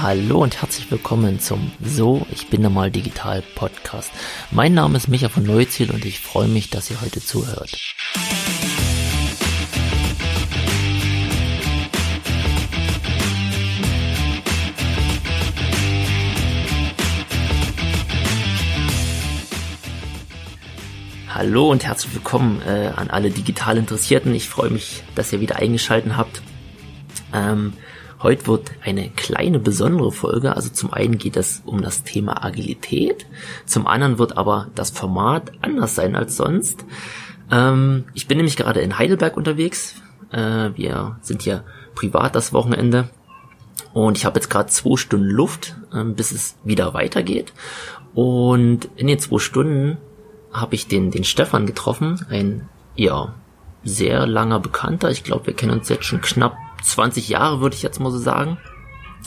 Hallo und herzlich willkommen zum So, ich bin normal digital Podcast. Mein Name ist Micha von Neuziel und ich freue mich, dass ihr heute zuhört. Hallo und herzlich willkommen äh, an alle digital Interessierten. Ich freue mich, dass ihr wieder eingeschaltet habt. Ähm, heute wird eine kleine besondere Folge. Also zum einen geht es um das Thema Agilität, zum anderen wird aber das Format anders sein als sonst. Ähm, ich bin nämlich gerade in Heidelberg unterwegs. Äh, wir sind hier privat das Wochenende und ich habe jetzt gerade zwei Stunden Luft, äh, bis es wieder weitergeht. Und in den zwei Stunden habe ich den, den Stefan getroffen, ein, ja, sehr langer Bekannter. Ich glaube, wir kennen uns jetzt schon knapp 20 Jahre, würde ich jetzt mal so sagen.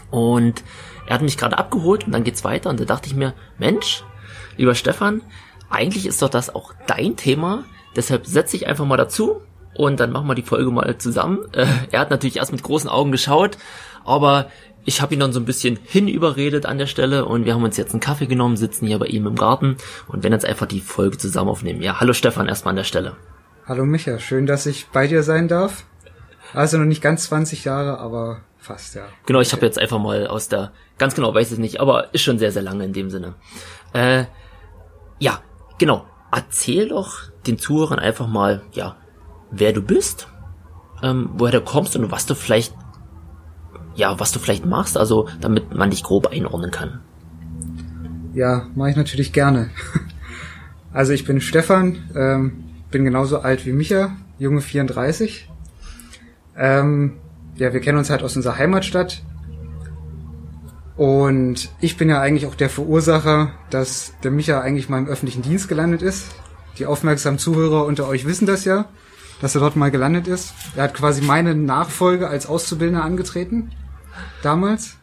Und er hat mich gerade abgeholt und dann geht's weiter und da dachte ich mir, Mensch, lieber Stefan, eigentlich ist doch das auch dein Thema. Deshalb setze ich einfach mal dazu und dann machen wir die Folge mal zusammen. Äh, er hat natürlich erst mit großen Augen geschaut, aber ich habe ihn dann so ein bisschen hinüberredet an der Stelle und wir haben uns jetzt einen Kaffee genommen, sitzen hier bei ihm im Garten und werden jetzt einfach die Folge zusammen aufnehmen. Ja, hallo Stefan erstmal an der Stelle. Hallo Micha, schön, dass ich bei dir sein darf. Also noch nicht ganz 20 Jahre, aber fast, ja. Genau, ich habe jetzt einfach mal aus der, ganz genau weiß ich nicht, aber ist schon sehr, sehr lange in dem Sinne. Äh, ja, genau. Erzähl doch den Zuhörern einfach mal, ja, wer du bist, ähm, woher du kommst und was du vielleicht ja, was du vielleicht machst, also damit man dich grob einordnen kann. Ja, mache ich natürlich gerne. Also ich bin Stefan, ähm, bin genauso alt wie Micha, junge 34. Ähm, ja, wir kennen uns halt aus unserer Heimatstadt. Und ich bin ja eigentlich auch der Verursacher, dass der Micha eigentlich mal im öffentlichen Dienst gelandet ist. Die aufmerksamen Zuhörer unter euch wissen das ja, dass er dort mal gelandet ist. Er hat quasi meine Nachfolge als Auszubildender angetreten damals.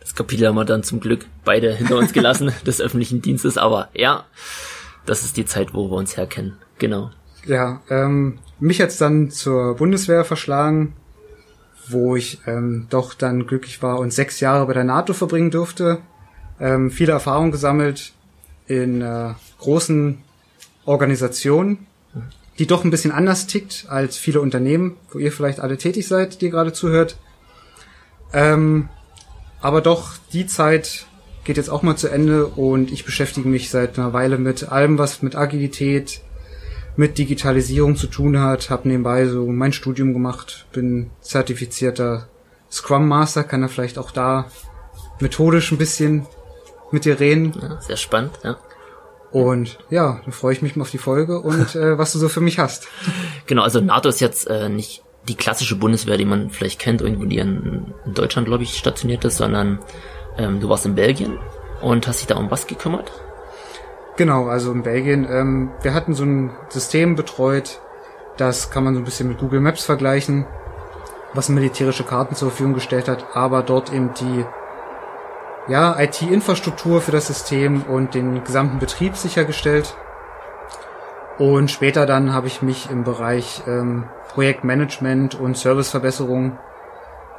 Das Kapitel haben wir dann zum Glück beide hinter uns gelassen, des öffentlichen Dienstes, aber ja, das ist die Zeit, wo wir uns herkennen. Genau. Ja, ähm, mich hat's dann zur Bundeswehr verschlagen, wo ich ähm, doch dann glücklich war und sechs Jahre bei der NATO verbringen durfte. Ähm, viele Erfahrungen gesammelt in äh, großen Organisationen, die doch ein bisschen anders tickt als viele Unternehmen, wo ihr vielleicht alle tätig seid, die gerade zuhört. Ähm, aber doch, die Zeit geht jetzt auch mal zu Ende und ich beschäftige mich seit einer Weile mit allem, was mit Agilität, mit Digitalisierung zu tun hat. Hab nebenbei so mein Studium gemacht, bin zertifizierter Scrum Master, kann er vielleicht auch da methodisch ein bisschen mit dir reden. Ja, sehr spannend, ja. Und ja, dann freue ich mich mal auf die Folge und äh, was du so für mich hast. Genau, also NATO ist jetzt äh, nicht die klassische Bundeswehr, die man vielleicht kennt, irgendwo die in, in Deutschland, glaube ich, stationiert ist, sondern ähm, du warst in Belgien und hast dich da um was gekümmert? Genau, also in Belgien. Ähm, wir hatten so ein System betreut, das kann man so ein bisschen mit Google Maps vergleichen, was militärische Karten zur Verfügung gestellt hat, aber dort eben die ja, IT-Infrastruktur für das System und den gesamten Betrieb sichergestellt. Und später dann habe ich mich im Bereich ähm, Projektmanagement und Serviceverbesserung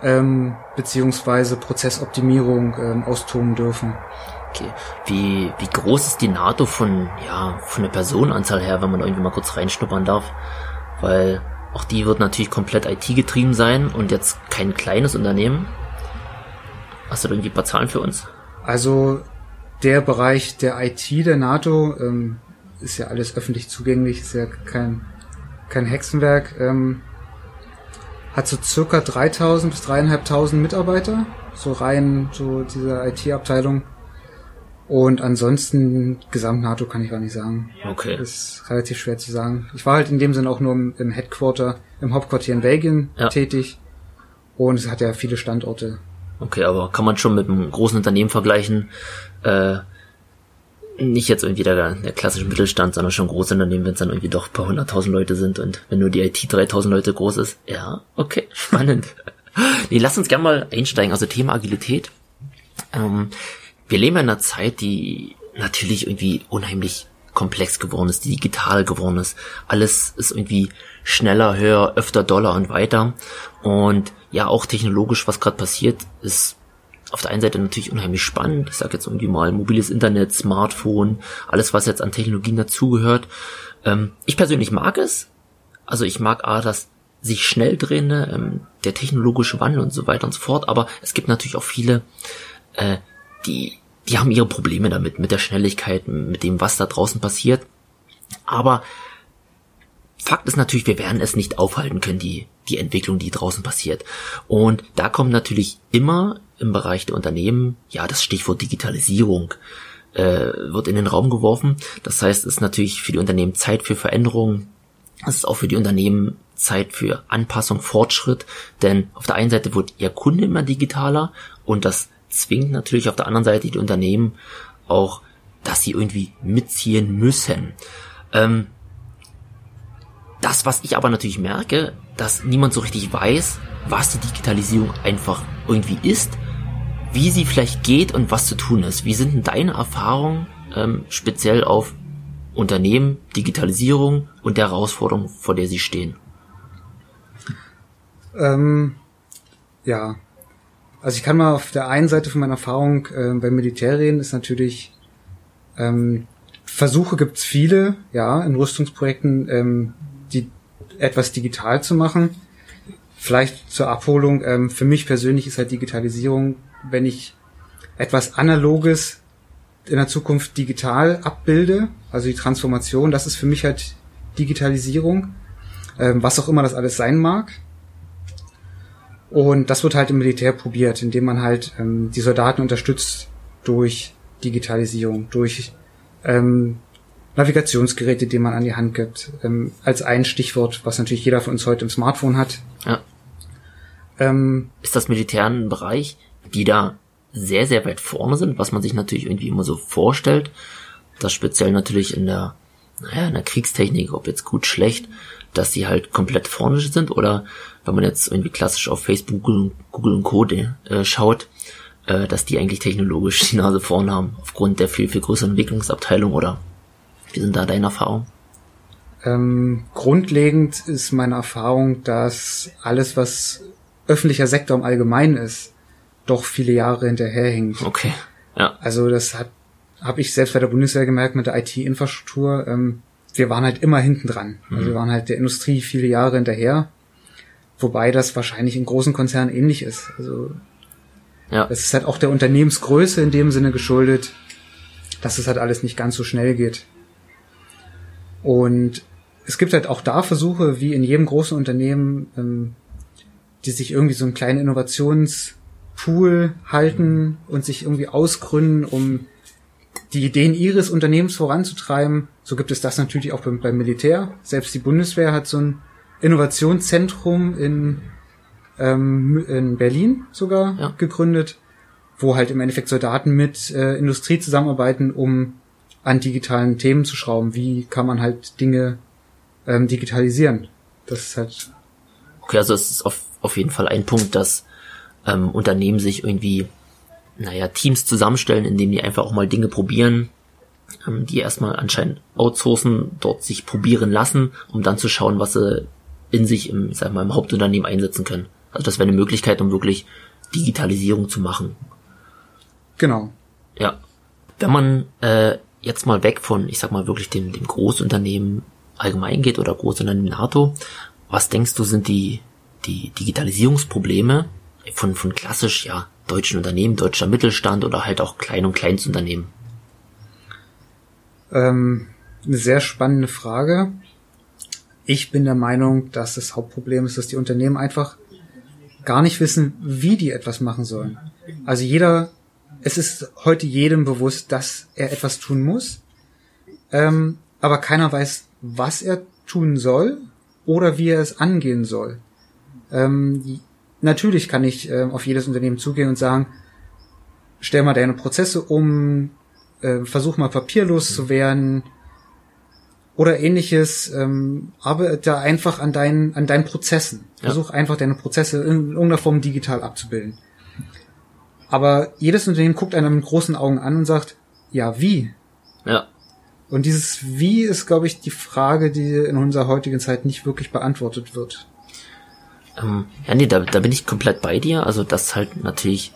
ähm, beziehungsweise Prozessoptimierung ähm, austoben dürfen. Okay. Wie, wie groß ist die NATO von, ja, von der Personenanzahl her, wenn man irgendwie mal kurz reinschnuppern darf? Weil auch die wird natürlich komplett IT-getrieben sein und jetzt kein kleines Unternehmen. Hast du da irgendwie ein paar Zahlen für uns? Also der Bereich der IT der NATO ähm, ist ja alles öffentlich zugänglich, ist ja kein kein Hexenwerk, ähm, hat so circa 3000 bis 3500 Mitarbeiter, so rein, so diese IT-Abteilung. Und ansonsten Gesamt-NATO kann ich gar nicht sagen. Okay. Das ist relativ schwer zu sagen. Ich war halt in dem Sinne auch nur im, im Headquarter, im Hauptquartier in Belgien ja. tätig. Und es hat ja viele Standorte. Okay, aber kann man schon mit einem großen Unternehmen vergleichen, äh, nicht jetzt irgendwie der, der klassische Mittelstand, sondern schon große Unternehmen, wenn es dann irgendwie doch ein paar hunderttausend Leute sind und wenn nur die IT 3000 Leute groß ist. Ja, okay, spannend. nee, lass uns gerne mal einsteigen. Also Thema Agilität. Ähm, wir leben in einer Zeit, die natürlich irgendwie unheimlich komplex geworden ist, digital geworden ist. Alles ist irgendwie schneller, höher, öfter, doller und weiter. Und ja, auch technologisch, was gerade passiert, ist auf der einen Seite natürlich unheimlich spannend. Ich sage jetzt irgendwie mal mobiles Internet, Smartphone, alles was jetzt an Technologien dazugehört. Ähm, ich persönlich mag es. Also ich mag A, das sich schnell drehende, ähm, der technologische Wandel und so weiter und so fort. Aber es gibt natürlich auch viele, äh, die, die haben ihre Probleme damit, mit der Schnelligkeit, mit dem, was da draußen passiert. Aber Fakt ist natürlich, wir werden es nicht aufhalten können, die, die Entwicklung, die draußen passiert. Und da kommt natürlich immer im Bereich der Unternehmen, ja, das Stichwort Digitalisierung äh, wird in den Raum geworfen. Das heißt, es ist natürlich für die Unternehmen Zeit für Veränderungen. Es ist auch für die Unternehmen Zeit für Anpassung, Fortschritt. Denn auf der einen Seite wird ihr Kunde immer digitaler und das zwingt natürlich auf der anderen Seite die Unternehmen auch, dass sie irgendwie mitziehen müssen. Ähm, das, was ich aber natürlich merke, dass niemand so richtig weiß, was die Digitalisierung einfach irgendwie ist, wie sie vielleicht geht und was zu tun ist. Wie sind denn deine Erfahrungen ähm, speziell auf Unternehmen, Digitalisierung und der Herausforderung, vor der sie stehen? Ähm, ja, also ich kann mal auf der einen Seite von meiner Erfahrung äh, Militär reden, ist natürlich ähm, Versuche gibt's viele, ja, in Rüstungsprojekten ähm, die, etwas digital zu machen. Vielleicht zur Abholung. Ähm, für mich persönlich ist halt Digitalisierung, wenn ich etwas Analoges in der Zukunft digital abbilde, also die Transformation, das ist für mich halt Digitalisierung, ähm, was auch immer das alles sein mag. Und das wird halt im Militär probiert, indem man halt ähm, die Soldaten unterstützt durch Digitalisierung, durch ähm, Navigationsgeräte, die man an die Hand gibt, ähm, als ein Stichwort, was natürlich jeder von uns heute im Smartphone hat. Ja. Ähm, ist das Militär ein Bereich, die da sehr, sehr weit vorne sind, was man sich natürlich irgendwie immer so vorstellt. Das speziell natürlich in der, naja, in der Kriegstechnik, ob jetzt gut, schlecht, dass die halt komplett vorne sind oder wenn man jetzt irgendwie klassisch auf Facebook, Google, Google und Co. Äh, schaut, äh, dass die eigentlich technologisch die Nase vorne haben, aufgrund der viel, viel größeren Entwicklungsabteilung oder wie sind da deine Erfahrungen? Ähm, grundlegend ist meine Erfahrung, dass alles, was öffentlicher Sektor im Allgemeinen ist, doch viele Jahre hinterherhängt. Okay. Ja. Also das hat habe ich selbst bei der Bundeswehr gemerkt mit der IT-Infrastruktur. Ähm, wir waren halt immer hinten dran. Mhm. Also wir waren halt der Industrie viele Jahre hinterher. Wobei das wahrscheinlich in großen Konzernen ähnlich ist. Also ja. es ist halt auch der Unternehmensgröße in dem Sinne geschuldet, dass es halt alles nicht ganz so schnell geht. Und es gibt halt auch da Versuche, wie in jedem großen Unternehmen, ähm, die sich irgendwie so einen kleinen Innovationspool halten und sich irgendwie ausgründen, um die Ideen ihres Unternehmens voranzutreiben. So gibt es das natürlich auch beim, beim Militär. Selbst die Bundeswehr hat so ein Innovationszentrum in, ähm, in Berlin sogar ja. gegründet, wo halt im Endeffekt Soldaten mit äh, Industrie zusammenarbeiten, um an digitalen Themen zu schrauben. Wie kann man halt Dinge ähm, digitalisieren? Das ist halt. Okay, also es ist auf, auf jeden Fall ein Punkt, dass ähm, Unternehmen sich irgendwie, naja, Teams zusammenstellen, indem die einfach auch mal Dinge probieren, ähm, die erstmal anscheinend outsourcen, dort sich probieren lassen, um dann zu schauen, was sie in sich im, sag mal, im Hauptunternehmen einsetzen können. Also das wäre eine Möglichkeit, um wirklich Digitalisierung zu machen. Genau. Ja. Wenn man äh, jetzt mal weg von, ich sag mal, wirklich dem, dem Großunternehmen allgemein geht oder Großunternehmen NATO, was denkst du sind die, die Digitalisierungsprobleme von, von klassisch, ja, deutschen Unternehmen, deutscher Mittelstand oder halt auch Klein- und Kleinstunternehmen? Ähm, eine sehr spannende Frage. Ich bin der Meinung, dass das Hauptproblem ist, dass die Unternehmen einfach gar nicht wissen, wie die etwas machen sollen. Also jeder es ist heute jedem bewusst, dass er etwas tun muss, ähm, aber keiner weiß, was er tun soll oder wie er es angehen soll. Ähm, natürlich kann ich äh, auf jedes Unternehmen zugehen und sagen, stell mal deine Prozesse um, äh, versuch mal papierlos zu werden oder ähnliches, ähm, arbeite einfach an deinen, an deinen Prozessen. Versuch ja. einfach deine Prozesse in irgendeiner Form digital abzubilden. Aber jedes Unternehmen guckt einem mit großen Augen an und sagt, ja, wie? Ja. Und dieses Wie ist, glaube ich, die Frage, die in unserer heutigen Zeit nicht wirklich beantwortet wird. Ähm, ja, nee, da, da bin ich komplett bei dir. Also das halt natürlich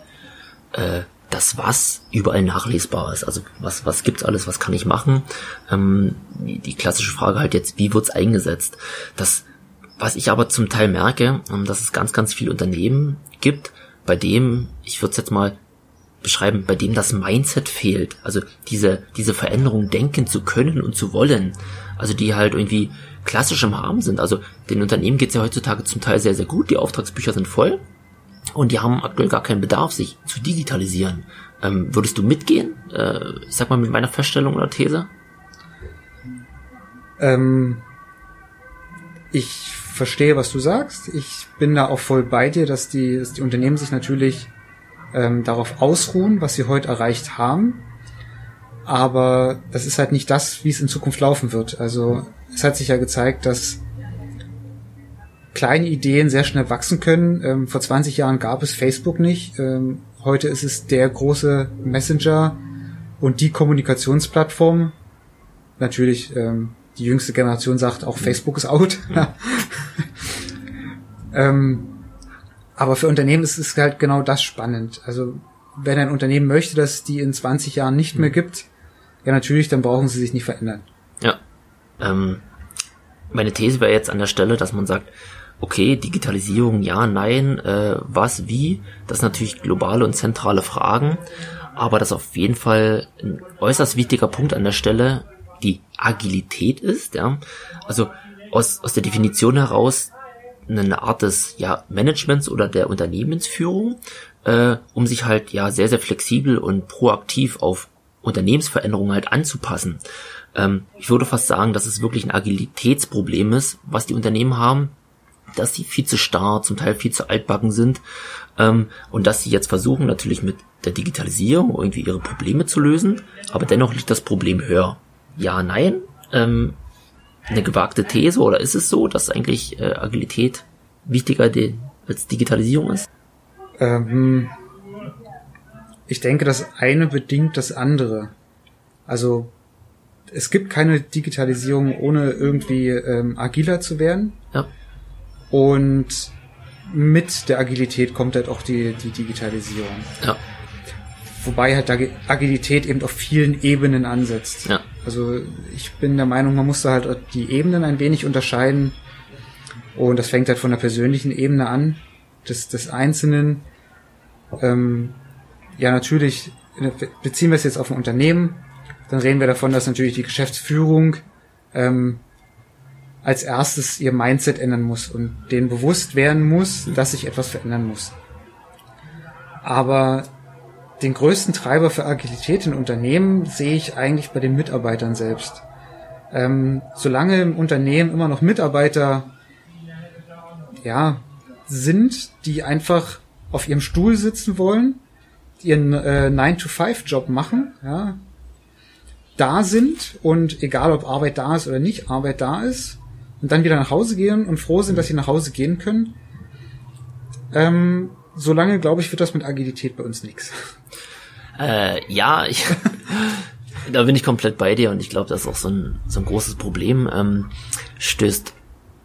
äh, das Was überall nachlesbar ist. Also was, was gibt's alles, was kann ich machen? Ähm, die, klassische Frage halt jetzt, wie wird's eingesetzt? Das, was ich aber zum Teil merke, ähm, dass es ganz, ganz viele Unternehmen gibt, bei dem, ich würde es jetzt mal beschreiben, bei dem das Mindset fehlt. Also diese, diese Veränderung denken zu können und zu wollen. Also die halt irgendwie klassisch im Haben sind. Also den Unternehmen geht's ja heutzutage zum Teil sehr, sehr gut. Die Auftragsbücher sind voll. Und die haben aktuell gar keinen Bedarf, sich zu digitalisieren. Ähm, würdest du mitgehen? Äh, sag mal mit meiner Feststellung oder These? Ähm, ich verstehe, was du sagst. Ich bin da auch voll bei dir, dass die, dass die Unternehmen sich natürlich ähm, darauf ausruhen, was sie heute erreicht haben. Aber das ist halt nicht das, wie es in Zukunft laufen wird. Also es hat sich ja gezeigt, dass kleine Ideen sehr schnell wachsen können. Ähm, vor 20 Jahren gab es Facebook nicht. Ähm, heute ist es der große Messenger und die Kommunikationsplattform. Natürlich, ähm, die jüngste Generation sagt, auch Facebook ist out. ähm, aber für Unternehmen ist es halt genau das spannend. Also wenn ein Unternehmen möchte, dass es die in 20 Jahren nicht mehr gibt, ja natürlich, dann brauchen sie sich nicht verändern. Ja. Ähm, meine These wäre jetzt an der Stelle, dass man sagt, okay, Digitalisierung, ja, nein, äh, was, wie, das sind natürlich globale und zentrale Fragen, aber das auf jeden Fall ein äußerst wichtiger Punkt an der Stelle die Agilität ist, ja. Also aus, aus der Definition heraus eine Art des ja, Managements oder der Unternehmensführung, äh, um sich halt ja sehr, sehr flexibel und proaktiv auf Unternehmensveränderungen halt anzupassen. Ähm, ich würde fast sagen, dass es wirklich ein Agilitätsproblem ist, was die Unternehmen haben, dass sie viel zu starr, zum Teil viel zu altbacken sind ähm, und dass sie jetzt versuchen natürlich mit der Digitalisierung irgendwie ihre Probleme zu lösen, aber dennoch liegt das Problem höher. Ja, nein, ähm, eine gewagte These oder ist es so, dass eigentlich äh, Agilität wichtiger als Digitalisierung ist? Ähm, ich denke, das eine bedingt das andere. Also es gibt keine Digitalisierung ohne irgendwie ähm, agiler zu werden. Ja. Und mit der Agilität kommt halt auch die, die Digitalisierung. Ja. Wobei halt Agilität eben auf vielen Ebenen ansetzt. Ja. Also ich bin der Meinung, man muss da halt die Ebenen ein wenig unterscheiden. Und das fängt halt von der persönlichen Ebene an, des, des Einzelnen. Ähm, ja, natürlich, beziehen wir es jetzt auf ein Unternehmen, dann reden wir davon, dass natürlich die Geschäftsführung ähm, als erstes ihr Mindset ändern muss und denen bewusst werden muss, dass sich etwas verändern muss. Aber den größten Treiber für Agilität in Unternehmen sehe ich eigentlich bei den Mitarbeitern selbst. Ähm, solange im Unternehmen immer noch Mitarbeiter ja, sind, die einfach auf ihrem Stuhl sitzen wollen, ihren äh, 9-to-5-Job machen, ja, da sind und egal ob Arbeit da ist oder nicht Arbeit da ist und dann wieder nach Hause gehen und froh sind, dass sie nach Hause gehen können, ähm, solange, glaube ich, wird das mit Agilität bei uns nichts. Äh, ja, ich, da bin ich komplett bei dir und ich glaube, das ist auch so ein, so ein großes Problem. Ähm, stößt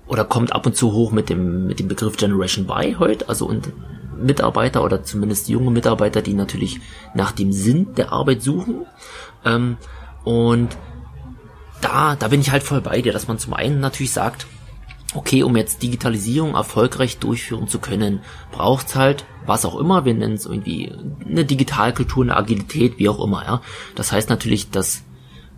oder kommt ab und zu hoch mit dem, mit dem Begriff Generation Y heute, also und Mitarbeiter oder zumindest junge Mitarbeiter, die natürlich nach dem Sinn der Arbeit suchen. Ähm, und da, da bin ich halt voll bei dir, dass man zum einen natürlich sagt, okay, um jetzt Digitalisierung erfolgreich durchführen zu können, braucht's halt was auch immer, wir nennen es irgendwie eine Digitalkultur, eine Agilität, wie auch immer, ja. Das heißt natürlich, dass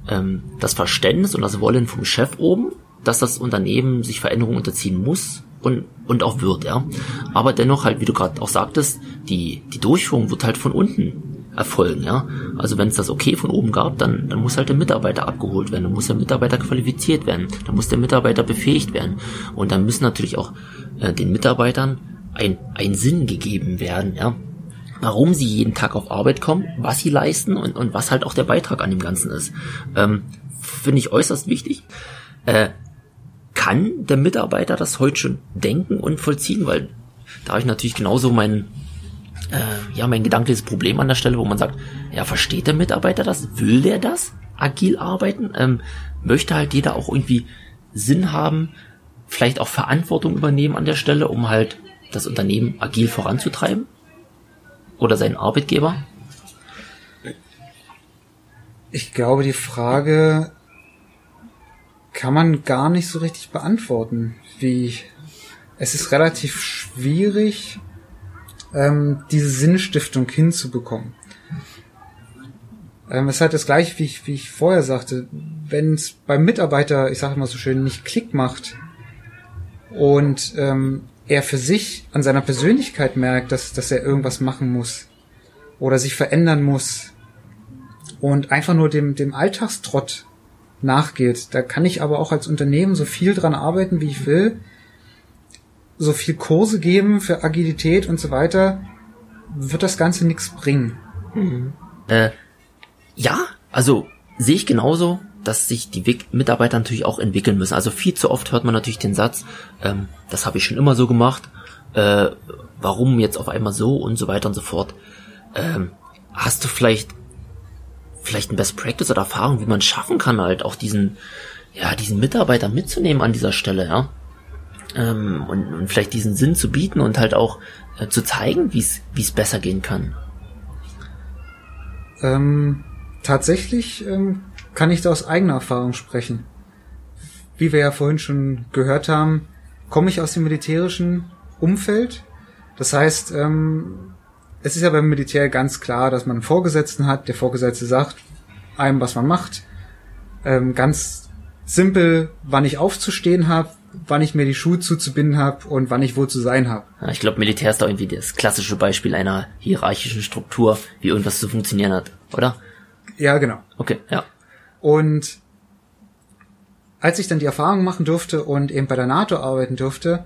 ähm, das Verständnis und das Wollen vom Chef oben, dass das Unternehmen sich Veränderungen unterziehen muss und, und auch wird, ja. Aber dennoch halt, wie du gerade auch sagtest, die, die Durchführung wird halt von unten erfolgen, ja. Also wenn es das okay von oben gab, dann, dann muss halt der Mitarbeiter abgeholt werden, dann muss der Mitarbeiter qualifiziert werden, dann muss der Mitarbeiter befähigt werden. Und dann müssen natürlich auch äh, den Mitarbeitern ein, ein Sinn gegeben werden, ja. Warum sie jeden Tag auf Arbeit kommen, was sie leisten und, und was halt auch der Beitrag an dem Ganzen ist. Ähm, Finde ich äußerst wichtig. Äh, kann der Mitarbeiter das heute schon denken und vollziehen? Weil da habe ich natürlich genauso mein, äh, ja, mein gedankliches Problem an der Stelle, wo man sagt, ja, versteht der Mitarbeiter das? Will der das? Agil arbeiten? Ähm, möchte halt jeder auch irgendwie Sinn haben, vielleicht auch Verantwortung übernehmen an der Stelle, um halt das Unternehmen agil voranzutreiben? oder seinen Arbeitgeber? Ich glaube, die Frage kann man gar nicht so richtig beantworten. Wie es ist relativ schwierig, ähm, diese Sinnstiftung hinzubekommen. Ähm, es ist halt das gleiche, wie ich, wie ich vorher sagte. Wenn es beim Mitarbeiter, ich sage immer so schön, nicht Klick macht und ähm, er für sich an seiner Persönlichkeit merkt, dass, dass er irgendwas machen muss oder sich verändern muss und einfach nur dem, dem Alltagstrott nachgeht. Da kann ich aber auch als Unternehmen so viel dran arbeiten, wie ich will, so viel Kurse geben für Agilität und so weiter, wird das Ganze nichts bringen. Mhm. Äh, ja, also sehe ich genauso, dass sich die Mitarbeiter natürlich auch entwickeln müssen. Also viel zu oft hört man natürlich den Satz, ähm, das habe ich schon immer so gemacht, äh, warum jetzt auf einmal so und so weiter und so fort. Ähm, hast du vielleicht vielleicht ein Best Practice oder Erfahrung, wie man schaffen kann, halt auch diesen, ja, diesen Mitarbeiter mitzunehmen an dieser Stelle, ja. Ähm, und, und vielleicht diesen Sinn zu bieten und halt auch äh, zu zeigen, wie es besser gehen kann. Ähm, tatsächlich ähm, kann ich da aus eigener Erfahrung sprechen. Wie wir ja vorhin schon gehört haben, komme ich aus dem militärischen Umfeld. Das heißt, ähm, es ist ja beim Militär ganz klar, dass man einen Vorgesetzten hat. Der Vorgesetzte sagt einem, was man macht. Ähm, ganz simpel, wann ich aufzustehen habe, wann ich mir die Schuhe zuzubinden habe und wann ich wo zu sein habe. Ja, ich glaube, Militär ist doch irgendwie das klassische Beispiel einer hierarchischen Struktur, wie irgendwas zu funktionieren hat, oder? Ja, genau. Okay, ja. Und als ich dann die Erfahrung machen durfte und eben bei der NATO arbeiten durfte,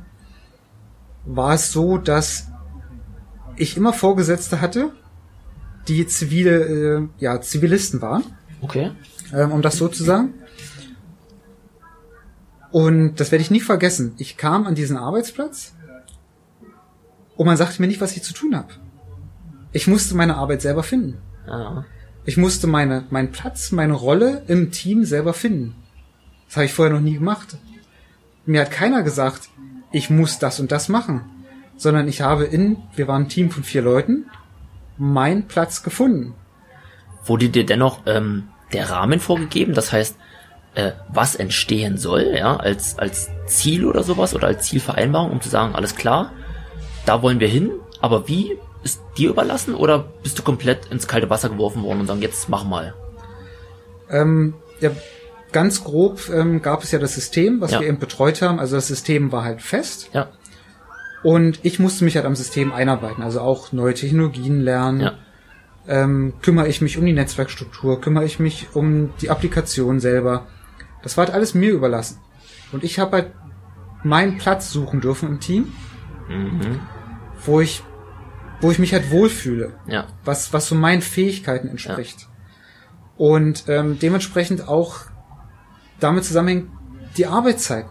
war es so, dass ich immer Vorgesetzte hatte, die zivile, äh, ja, Zivilisten waren. Okay. Ähm, um das so zu sagen. Und das werde ich nie vergessen. Ich kam an diesen Arbeitsplatz und man sagte mir nicht, was ich zu tun habe. Ich musste meine Arbeit selber finden. Ah. Ich musste meine, meinen Platz, meine Rolle im Team selber finden. Das habe ich vorher noch nie gemacht. Mir hat keiner gesagt, ich muss das und das machen sondern ich habe in, wir waren ein Team von vier Leuten, meinen Platz gefunden. Wurde dir dennoch ähm, der Rahmen vorgegeben? Das heißt, äh, was entstehen soll, ja, als, als Ziel oder sowas oder als Zielvereinbarung, um zu sagen, alles klar, da wollen wir hin, aber wie ist dir überlassen oder bist du komplett ins kalte Wasser geworfen worden und sagen, jetzt mach mal? Ähm, ja, ganz grob ähm, gab es ja das System, was ja. wir eben betreut haben. Also das System war halt fest. Ja. Und ich musste mich halt am System einarbeiten, also auch neue Technologien lernen. Ja. Ähm, kümmere ich mich um die Netzwerkstruktur, kümmere ich mich um die Applikation selber. Das war halt alles mir überlassen. Und ich habe halt meinen Platz suchen dürfen im Team, mhm. wo ich, wo ich mich halt wohlfühle, ja. was was so meinen Fähigkeiten entspricht. Ja. Und ähm, dementsprechend auch damit zusammenhängt die Arbeitszeiten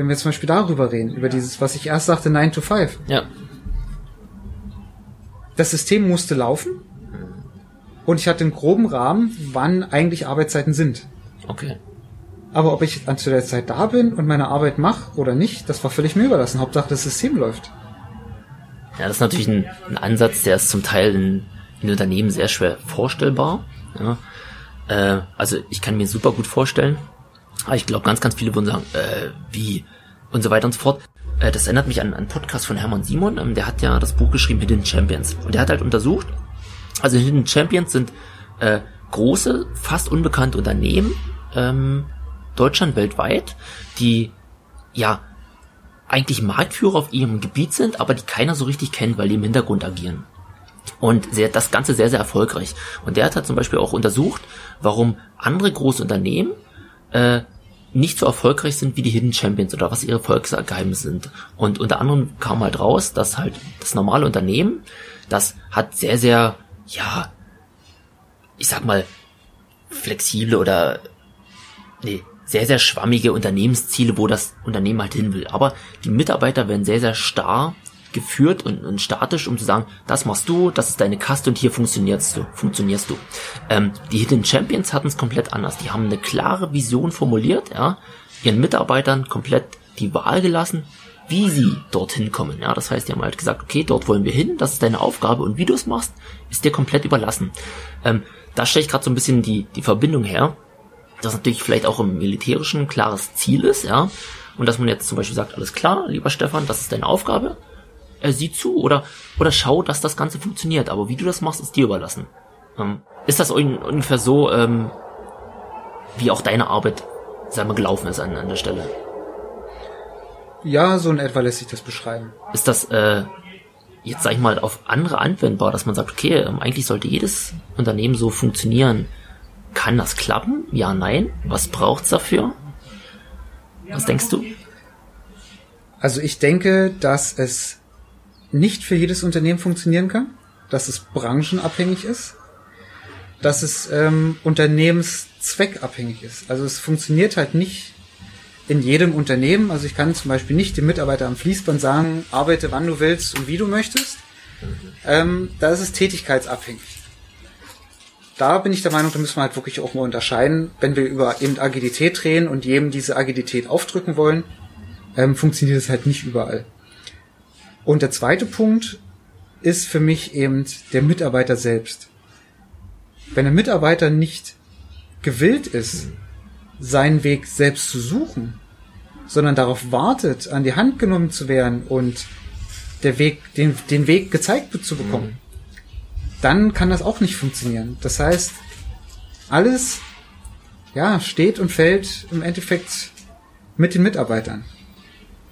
wenn wir zum Beispiel darüber reden, über dieses, was ich erst sagte, 9 to 5. Ja. Das System musste laufen und ich hatte einen groben Rahmen, wann eigentlich Arbeitszeiten sind. Okay. Aber ob ich zu der Zeit da bin und meine Arbeit mache oder nicht, das war völlig mir überlassen. Hauptsache das System läuft. Ja, das ist natürlich ein, ein Ansatz, der ist zum Teil in, in Unternehmen sehr schwer vorstellbar. Ja. Äh, also ich kann mir super gut vorstellen, aber ich glaube, ganz, ganz viele würden sagen, äh, wie? Und so weiter und so fort. Äh, das erinnert mich an einen Podcast von Hermann Simon. Ähm, der hat ja das Buch geschrieben, Hidden Champions. Und der hat halt untersucht, also Hidden Champions sind äh, große, fast unbekannte Unternehmen, ähm, Deutschland weltweit, die ja eigentlich Marktführer auf ihrem Gebiet sind, aber die keiner so richtig kennt, weil die im Hintergrund agieren. Und sehr, das Ganze sehr, sehr erfolgreich. Und der hat halt zum Beispiel auch untersucht, warum andere große Unternehmen äh, nicht so erfolgreich sind wie die Hidden Champions oder was ihre Erfolgsgeheimnisse sind. Und unter anderem kam halt raus, dass halt das normale Unternehmen, das hat sehr, sehr, ja, ich sag mal, flexible oder, nee, sehr, sehr schwammige Unternehmensziele, wo das Unternehmen halt hin will. Aber die Mitarbeiter werden sehr, sehr starr geführt und, und statisch, um zu sagen, das machst du, das ist deine Kaste und hier funktionierst du, funktionierst du. Ähm, die Hidden Champions hatten es komplett anders. Die haben eine klare Vision formuliert, ja, ihren Mitarbeitern komplett die Wahl gelassen, wie sie dorthin kommen. Ja, das heißt, die haben halt gesagt, okay, dort wollen wir hin, das ist deine Aufgabe und wie du es machst, ist dir komplett überlassen. Ähm, da stelle ich gerade so ein bisschen die, die Verbindung her, dass natürlich vielleicht auch im Militärischen ein klares Ziel ist, ja, und dass man jetzt zum Beispiel sagt, alles klar, lieber Stefan, das ist deine Aufgabe, er sieht zu oder, oder schau, dass das Ganze funktioniert, aber wie du das machst, ist dir überlassen. Ähm, ist das ungefähr so, ähm, wie auch deine Arbeit, sagen wir, gelaufen ist an, an der Stelle? Ja, so in etwa lässt sich das beschreiben. Ist das äh, jetzt, sag ich mal, auf andere anwendbar, dass man sagt, okay, ähm, eigentlich sollte jedes Unternehmen so funktionieren. Kann das klappen? Ja, nein. Was braucht's dafür? Was denkst du? Also ich denke, dass es nicht für jedes Unternehmen funktionieren kann, dass es branchenabhängig ist, dass es ähm, unternehmenszweckabhängig ist. Also es funktioniert halt nicht in jedem Unternehmen. Also ich kann zum Beispiel nicht dem Mitarbeiter am Fließband sagen, arbeite wann du willst und wie du möchtest. Ähm, da ist es tätigkeitsabhängig. Da bin ich der Meinung, da müssen wir halt wirklich auch mal unterscheiden, wenn wir über eben Agilität drehen und jedem diese Agilität aufdrücken wollen, ähm, funktioniert es halt nicht überall. Und der zweite Punkt ist für mich eben der Mitarbeiter selbst. Wenn der Mitarbeiter nicht gewillt ist, seinen Weg selbst zu suchen, sondern darauf wartet, an die Hand genommen zu werden und der Weg, den, den Weg gezeigt zu bekommen. Dann kann das auch nicht funktionieren. Das heißt, alles, ja, steht und fällt im Endeffekt mit den Mitarbeitern.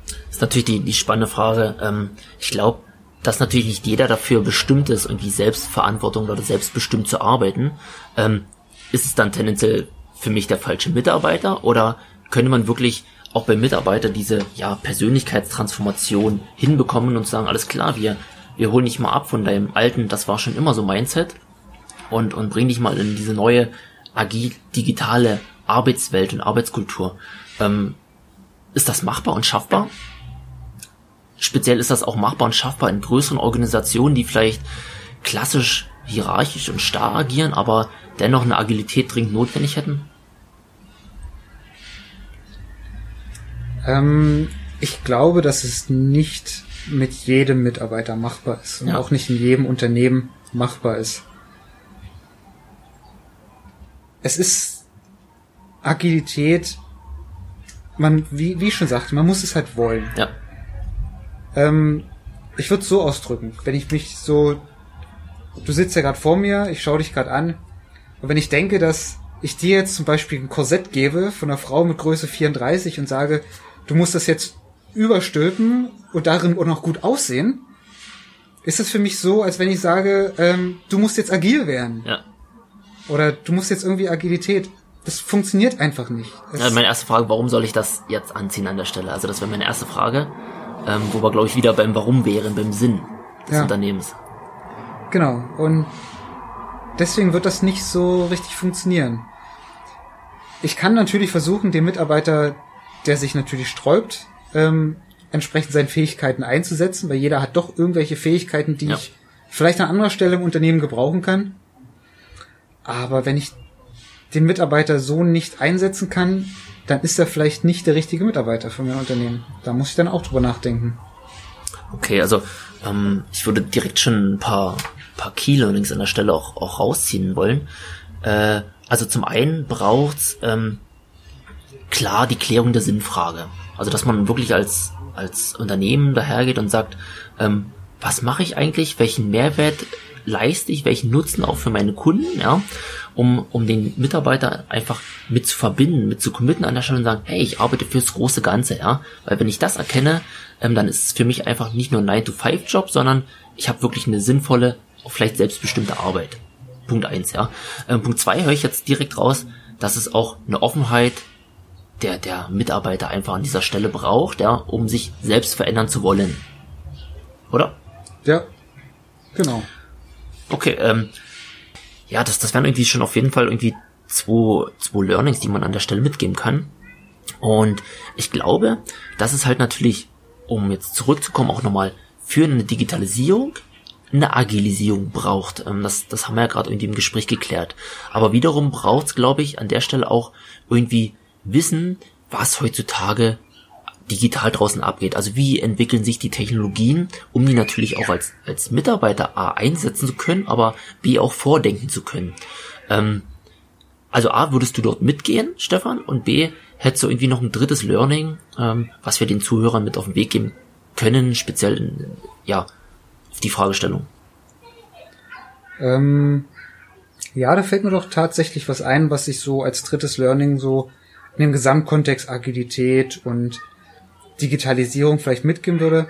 Das ist natürlich die, die spannende Frage. Ähm, ich glaube, dass natürlich nicht jeder dafür bestimmt ist, irgendwie Selbstverantwortung oder selbstbestimmt zu arbeiten. Ähm, ist es dann tendenziell für mich der falsche Mitarbeiter oder könnte man wirklich auch bei Mitarbeiter diese ja, Persönlichkeitstransformation hinbekommen und sagen, alles klar, wir, wir holen dich mal ab von deinem alten, das war schon immer so Mindset und, und bring dich mal in diese neue, agil, digitale Arbeitswelt und Arbeitskultur. Ähm, ist das machbar und schaffbar? Speziell ist das auch machbar und schaffbar in größeren Organisationen, die vielleicht klassisch hierarchisch und starr agieren, aber dennoch eine Agilität dringend notwendig hätten? Ähm, ich glaube, dass es nicht mit jedem Mitarbeiter machbar ist und ja. auch nicht in jedem Unternehmen machbar ist. Es ist Agilität, man, wie, wie ich schon sagte, man muss es halt wollen. Ja. Ähm, ich würde es so ausdrücken, wenn ich mich so du sitzt ja gerade vor mir, ich schaue dich gerade an. Und wenn ich denke, dass ich dir jetzt zum Beispiel ein Korsett gebe von einer Frau mit Größe 34 und sage, du musst das jetzt überstülpen und darin auch noch gut aussehen, ist das für mich so, als wenn ich sage, ähm, du musst jetzt agil werden. Ja. Oder du musst jetzt irgendwie Agilität. Das funktioniert einfach nicht. Ja, meine erste Frage, warum soll ich das jetzt anziehen an der Stelle? Also das wäre meine erste Frage, ähm, wo wir, glaube ich, wieder beim Warum wären, beim Sinn des ja. Unternehmens. Genau. Und deswegen wird das nicht so richtig funktionieren. Ich kann natürlich versuchen, den Mitarbeiter, der sich natürlich sträubt, ähm, entsprechend seine Fähigkeiten einzusetzen, weil jeder hat doch irgendwelche Fähigkeiten, die ja. ich vielleicht an anderer Stelle im Unternehmen gebrauchen kann. Aber wenn ich den Mitarbeiter so nicht einsetzen kann, dann ist er vielleicht nicht der richtige Mitarbeiter für mein Unternehmen. Da muss ich dann auch drüber nachdenken. Okay, also ähm, ich würde direkt schon ein paar paar Key Learnings an der Stelle auch, auch rausziehen wollen. Äh, also zum einen braucht's ähm, klar die Klärung der Sinnfrage. Also dass man wirklich als, als Unternehmen dahergeht und sagt, ähm, was mache ich eigentlich, welchen Mehrwert leiste ich, welchen Nutzen auch für meine Kunden, ja, um, um den Mitarbeiter einfach mit zu verbinden, mit zu committen an der Stelle und sagen, hey, ich arbeite fürs große Ganze, ja, weil wenn ich das erkenne, ähm, dann ist es für mich einfach nicht nur ein 9-to-5-Job, sondern ich habe wirklich eine sinnvolle vielleicht selbstbestimmte Arbeit. Punkt eins, ja. Ähm, Punkt zwei höre ich jetzt direkt raus, dass es auch eine Offenheit der, der Mitarbeiter einfach an dieser Stelle braucht, ja, um sich selbst verändern zu wollen. Oder? Ja, genau. Okay, ähm, ja, das, das wären irgendwie schon auf jeden Fall irgendwie zwei, zwei Learnings, die man an der Stelle mitgeben kann. Und ich glaube, dass es halt natürlich, um jetzt zurückzukommen, auch nochmal für eine Digitalisierung eine Agilisierung braucht. Ähm, das, das haben wir ja gerade irgendwie im Gespräch geklärt. Aber wiederum braucht es, glaube ich, an der Stelle auch irgendwie Wissen, was heutzutage digital draußen abgeht. Also wie entwickeln sich die Technologien, um die natürlich auch als, als Mitarbeiter A einsetzen zu können, aber B auch vordenken zu können. Ähm, also A, würdest du dort mitgehen, Stefan? Und B, hättest du irgendwie noch ein drittes Learning, ähm, was wir den Zuhörern mit auf den Weg geben können, speziell in, ja, auf die Fragestellung? Ähm, ja, da fällt mir doch tatsächlich was ein, was ich so als drittes Learning so in dem Gesamtkontext Agilität und Digitalisierung vielleicht mitgeben würde.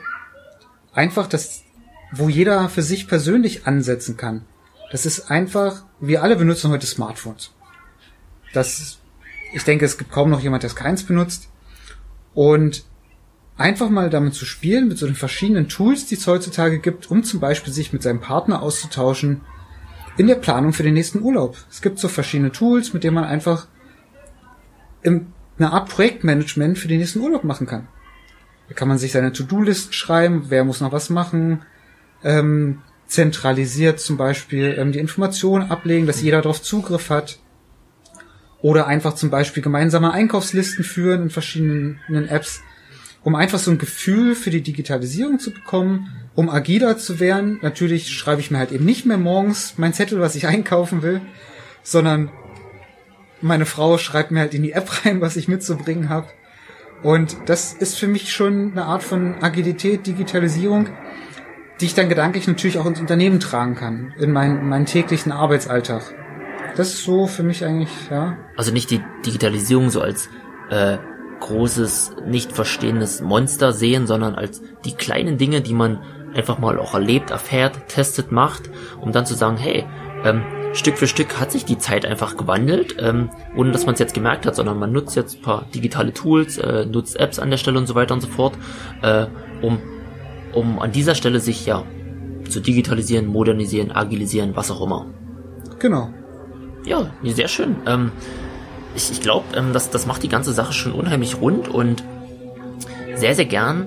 Einfach das, wo jeder für sich persönlich ansetzen kann. Das ist einfach, wir alle benutzen heute Smartphones. Das, ich denke, es gibt kaum noch jemand, der keins benutzt. Und einfach mal damit zu spielen, mit so den verschiedenen Tools, die es heutzutage gibt, um zum Beispiel sich mit seinem Partner auszutauschen in der Planung für den nächsten Urlaub. Es gibt so verschiedene Tools, mit denen man einfach eine Art Projektmanagement für den nächsten Urlaub machen kann. Da kann man sich seine To-Do-Listen schreiben, wer muss noch was machen, ähm, zentralisiert zum Beispiel ähm, die Informationen ablegen, dass jeder darauf Zugriff hat. Oder einfach zum Beispiel gemeinsame Einkaufslisten führen in verschiedenen Apps, um einfach so ein Gefühl für die Digitalisierung zu bekommen, um agiler zu werden. Natürlich schreibe ich mir halt eben nicht mehr morgens mein Zettel, was ich einkaufen will, sondern meine Frau schreibt mir halt in die App rein, was ich mitzubringen habe. Und das ist für mich schon eine Art von Agilität, Digitalisierung, die ich dann gedanklich natürlich auch ins Unternehmen tragen kann, in meinen, meinen täglichen Arbeitsalltag. Das ist so für mich eigentlich, ja. Also nicht die Digitalisierung so als äh, großes, nicht verstehendes Monster sehen, sondern als die kleinen Dinge, die man einfach mal auch erlebt, erfährt, testet, macht, um dann zu sagen, hey, ähm, Stück für Stück hat sich die Zeit einfach gewandelt, ähm, ohne dass man es jetzt gemerkt hat, sondern man nutzt jetzt ein paar digitale Tools, äh, nutzt Apps an der Stelle und so weiter und so fort, äh, um, um an dieser Stelle sich ja zu digitalisieren, modernisieren, agilisieren, was auch immer. Genau. Ja, sehr schön. Ähm, ich ich glaube, ähm, das, das macht die ganze Sache schon unheimlich rund und sehr, sehr gern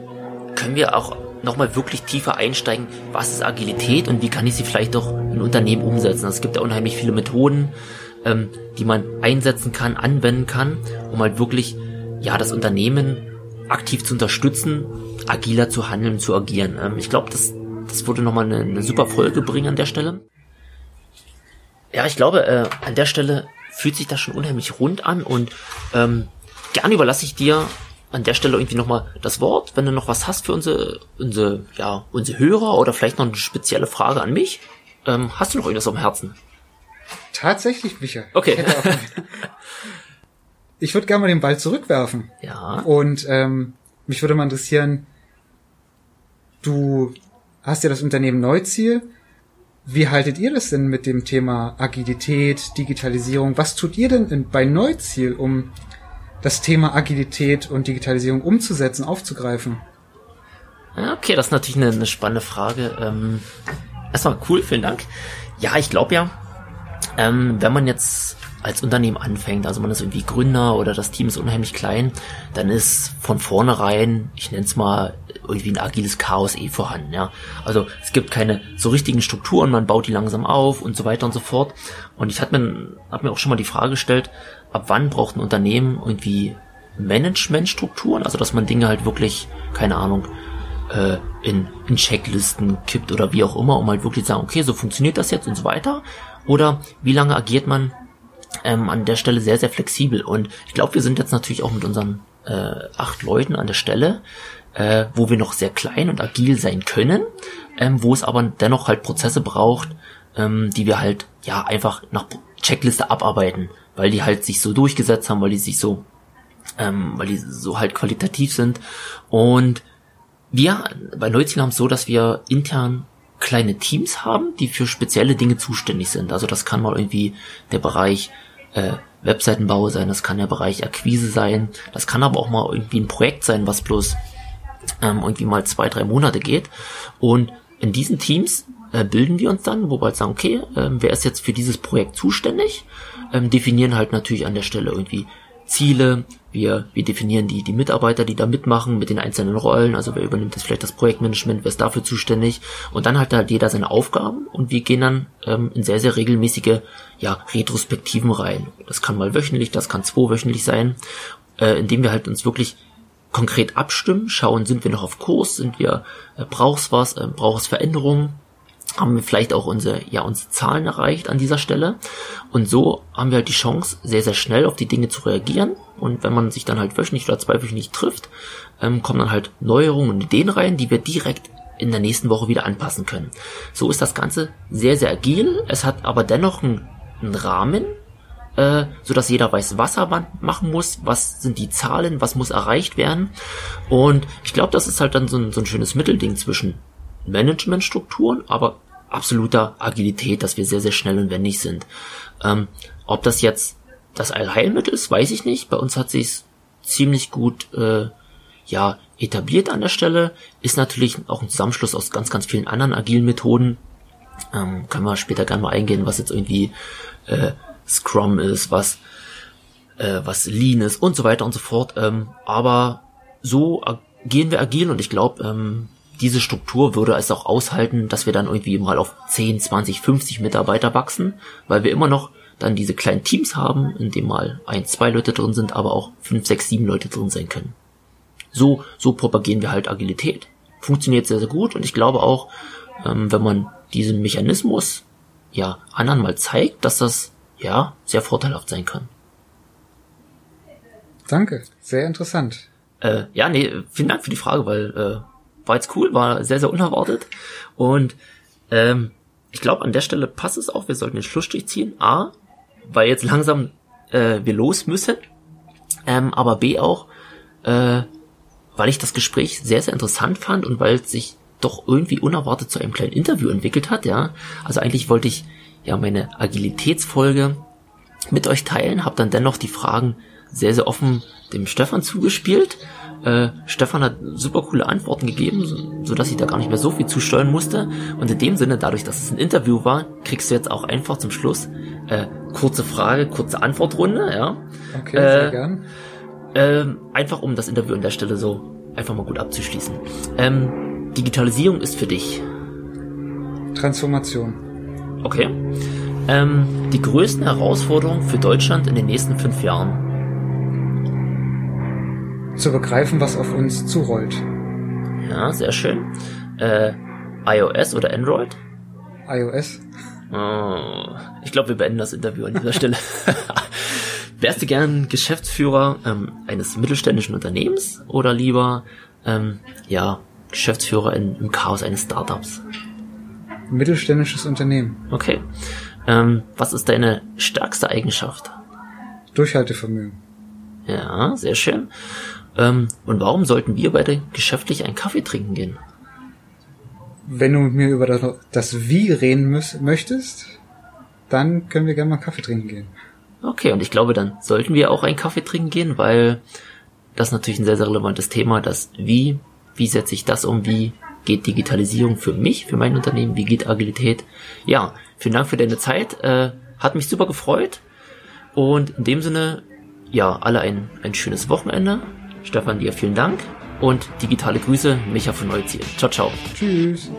können wir auch nochmal wirklich tiefer einsteigen, was ist Agilität und wie kann ich sie vielleicht doch in Unternehmen umsetzen. Also es gibt ja unheimlich viele Methoden, ähm, die man einsetzen kann, anwenden kann, um halt wirklich ja das Unternehmen aktiv zu unterstützen, agiler zu handeln, zu agieren. Ähm, ich glaube, das, das würde nochmal eine, eine super Folge bringen an der Stelle. Ja, ich glaube, äh, an der Stelle fühlt sich das schon unheimlich rund an und ähm, gern überlasse ich dir an der Stelle irgendwie nochmal das Wort, wenn du noch was hast für unsere, unsere, ja, unsere Hörer oder vielleicht noch eine spezielle Frage an mich. Ähm, hast du noch irgendwas am Herzen? Tatsächlich, Michael. Okay. Ich würde gerne mal den Ball zurückwerfen. Ja. Und ähm, mich würde mal interessieren, du hast ja das Unternehmen Neuziel. Wie haltet ihr das denn mit dem Thema Agilität, Digitalisierung? Was tut ihr denn bei Neuziel, um das Thema Agilität und Digitalisierung umzusetzen, aufzugreifen? Okay, das ist natürlich eine, eine spannende Frage. Ähm, erstmal cool, vielen Dank. Ja, ich glaube ja, ähm, wenn man jetzt als Unternehmen anfängt, also man ist irgendwie Gründer oder das Team ist unheimlich klein, dann ist von vornherein, ich nenne es mal, irgendwie ein agiles Chaos eh vorhanden, ja. Also es gibt keine so richtigen Strukturen, man baut die langsam auf und so weiter und so fort. Und ich habe mir, hab mir auch schon mal die Frage gestellt, ab wann braucht ein Unternehmen irgendwie Managementstrukturen, also dass man Dinge halt wirklich, keine Ahnung, äh, in, in Checklisten kippt oder wie auch immer, um halt wirklich zu sagen, okay, so funktioniert das jetzt und so weiter. Oder wie lange agiert man ähm, an der Stelle sehr, sehr flexibel. Und ich glaube, wir sind jetzt natürlich auch mit unseren äh, acht Leuten an der Stelle, äh, wo wir noch sehr klein und agil sein können, ähm, wo es aber dennoch halt Prozesse braucht, ähm, die wir halt ja einfach nach Checkliste abarbeiten, weil die halt sich so durchgesetzt haben, weil die sich so, ähm, weil die so halt qualitativ sind. Und wir bei Neuziel haben es so, dass wir intern kleine Teams haben, die für spezielle Dinge zuständig sind. Also das kann mal irgendwie der Bereich äh, Webseitenbau sein, das kann der Bereich Akquise sein, das kann aber auch mal irgendwie ein Projekt sein, was bloß ähm, irgendwie mal zwei, drei Monate geht. Und in diesen Teams äh, bilden wir uns dann, wo wir halt sagen, okay, äh, wer ist jetzt für dieses Projekt zuständig? Ähm, definieren halt natürlich an der Stelle irgendwie Ziele, wir, wir definieren die, die Mitarbeiter, die da mitmachen mit den einzelnen Rollen, also wer übernimmt jetzt vielleicht das Projektmanagement, wer ist dafür zuständig? Und dann hat halt jeder seine Aufgaben und wir gehen dann ähm, in sehr, sehr regelmäßige ja, Retrospektiven rein. Das kann mal wöchentlich, das kann zweiwöchentlich sein, äh, indem wir halt uns wirklich konkret abstimmen, schauen, sind wir noch auf Kurs, sind wir, äh, brauchst was, äh, braucht es Veränderungen, haben wir vielleicht auch unsere, ja, unsere Zahlen erreicht an dieser Stelle. Und so haben wir halt die Chance, sehr, sehr schnell auf die Dinge zu reagieren. Und wenn man sich dann halt wöchentlich oder zweiwöchentlich trifft, ähm, kommen dann halt Neuerungen und Ideen rein, die wir direkt in der nächsten Woche wieder anpassen können. So ist das Ganze sehr, sehr agil. Es hat aber dennoch einen, einen Rahmen, äh, so dass jeder weiß, was er machen muss, was sind die Zahlen, was muss erreicht werden. Und ich glaube, das ist halt dann so ein, so ein schönes Mittelding zwischen Managementstrukturen, aber absoluter Agilität, dass wir sehr, sehr schnell und wendig sind. Ähm, ob das jetzt das Allheilmittel ist, weiß ich nicht. Bei uns hat sich's ziemlich gut äh, ja etabliert an der Stelle. Ist natürlich auch ein Zusammenschluss aus ganz, ganz vielen anderen agilen Methoden. Ähm, können wir später gerne mal eingehen, was jetzt irgendwie äh, Scrum ist, was äh, was Lean ist und so weiter und so fort. Ähm, aber so gehen wir agil und ich glaube, ähm, diese Struktur würde es auch aushalten, dass wir dann irgendwie mal auf 10, 20, 50 Mitarbeiter wachsen, weil wir immer noch dann diese kleinen Teams haben, in dem mal ein, zwei Leute drin sind, aber auch fünf, sechs, sieben Leute drin sein können. So, so propagieren wir halt Agilität. Funktioniert sehr, sehr gut und ich glaube auch, ähm, wenn man diesen Mechanismus ja anderen mal zeigt, dass das ja sehr vorteilhaft sein kann. Danke, sehr interessant. Äh, ja, nee, vielen Dank für die Frage, weil äh, war jetzt cool, war sehr, sehr unerwartet. Und ähm, ich glaube, an der Stelle passt es auch, wir sollten den Schlussstrich ziehen. A, weil jetzt langsam äh, wir los müssen. Ähm, aber B auch, äh, weil ich das Gespräch sehr, sehr interessant fand und weil es sich doch irgendwie unerwartet zu einem kleinen Interview entwickelt hat, ja. Also eigentlich wollte ich ja meine Agilitätsfolge mit euch teilen, habe dann dennoch die Fragen sehr, sehr offen dem Stefan zugespielt äh, Stefan hat super coole Antworten gegeben, so, dass ich da gar nicht mehr so viel zusteuern musste. Und in dem Sinne, dadurch, dass es ein Interview war, kriegst du jetzt auch einfach zum Schluss äh, kurze Frage, kurze Antwortrunde, ja. Okay, äh, sehr gern. Äh, einfach um das Interview an der Stelle so einfach mal gut abzuschließen. Ähm, Digitalisierung ist für dich Transformation. Okay. Ähm, die größten Herausforderungen für Deutschland in den nächsten fünf Jahren zu begreifen, was auf uns zurollt. Ja, sehr schön. Äh, iOS oder Android? iOS. Oh, ich glaube, wir beenden das Interview an dieser Stelle. Wärst du gern Geschäftsführer ähm, eines mittelständischen Unternehmens oder lieber ähm, ja Geschäftsführer in, im Chaos eines Startups? Mittelständisches Unternehmen. Okay. Ähm, was ist deine stärkste Eigenschaft? Durchhaltevermögen. Ja, sehr schön. Ähm, und warum sollten wir beide geschäftlich einen Kaffee trinken gehen? Wenn du mit mir über das, das Wie reden möchtest, dann können wir gerne mal Kaffee trinken gehen. Okay, und ich glaube, dann sollten wir auch einen Kaffee trinken gehen, weil das natürlich ein sehr, sehr relevantes Thema, das Wie, wie setze ich das um, wie geht Digitalisierung für mich, für mein Unternehmen, wie geht Agilität. Ja, vielen Dank für deine Zeit, äh, hat mich super gefreut und in dem Sinne, ja, alle ein, ein schönes Wochenende Stefan, dir vielen Dank und digitale Grüße, Micha von Neuziel. Ciao, ciao. Tschüss.